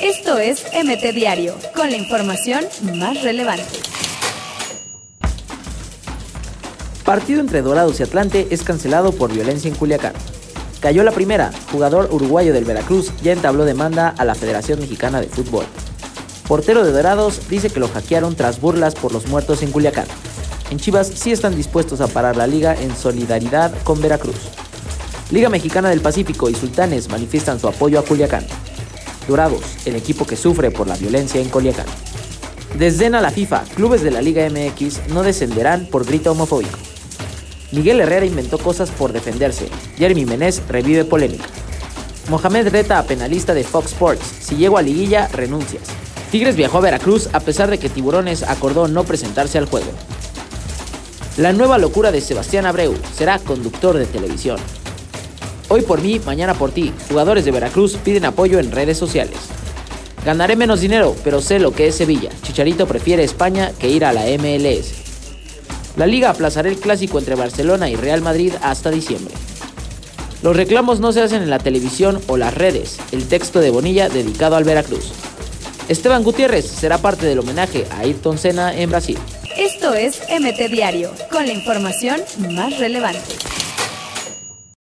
Esto es MT Diario, con la información más relevante. Partido entre Dorados y Atlante es cancelado por violencia en Culiacán. Cayó la primera, jugador uruguayo del Veracruz ya entabló demanda a la Federación Mexicana de Fútbol. Portero de Dorados dice que lo hackearon tras burlas por los muertos en Culiacán. En Chivas sí están dispuestos a parar la liga en solidaridad con Veracruz. Liga Mexicana del Pacífico y Sultanes manifiestan su apoyo a Culiacán. Dorados, el equipo que sufre por la violencia en Culiacán. Desdena la FIFA, clubes de la Liga MX no descenderán por grito homofóbico. Miguel Herrera inventó cosas por defenderse. Jeremy Menez revive polémica. Mohamed reta a penalista de Fox Sports. Si llego a liguilla, renuncias. Tigres viajó a Veracruz a pesar de que Tiburones acordó no presentarse al juego. La nueva locura de Sebastián Abreu será conductor de televisión. Hoy por mí, mañana por ti. Jugadores de Veracruz piden apoyo en redes sociales. Ganaré menos dinero, pero sé lo que es Sevilla. Chicharito prefiere España que ir a la MLS. La liga aplazará el clásico entre Barcelona y Real Madrid hasta diciembre. Los reclamos no se hacen en la televisión o las redes. El texto de Bonilla dedicado al Veracruz. Esteban Gutiérrez será parte del homenaje a Ayrton Senna en Brasil. Esto es MT Diario, con la información más relevante.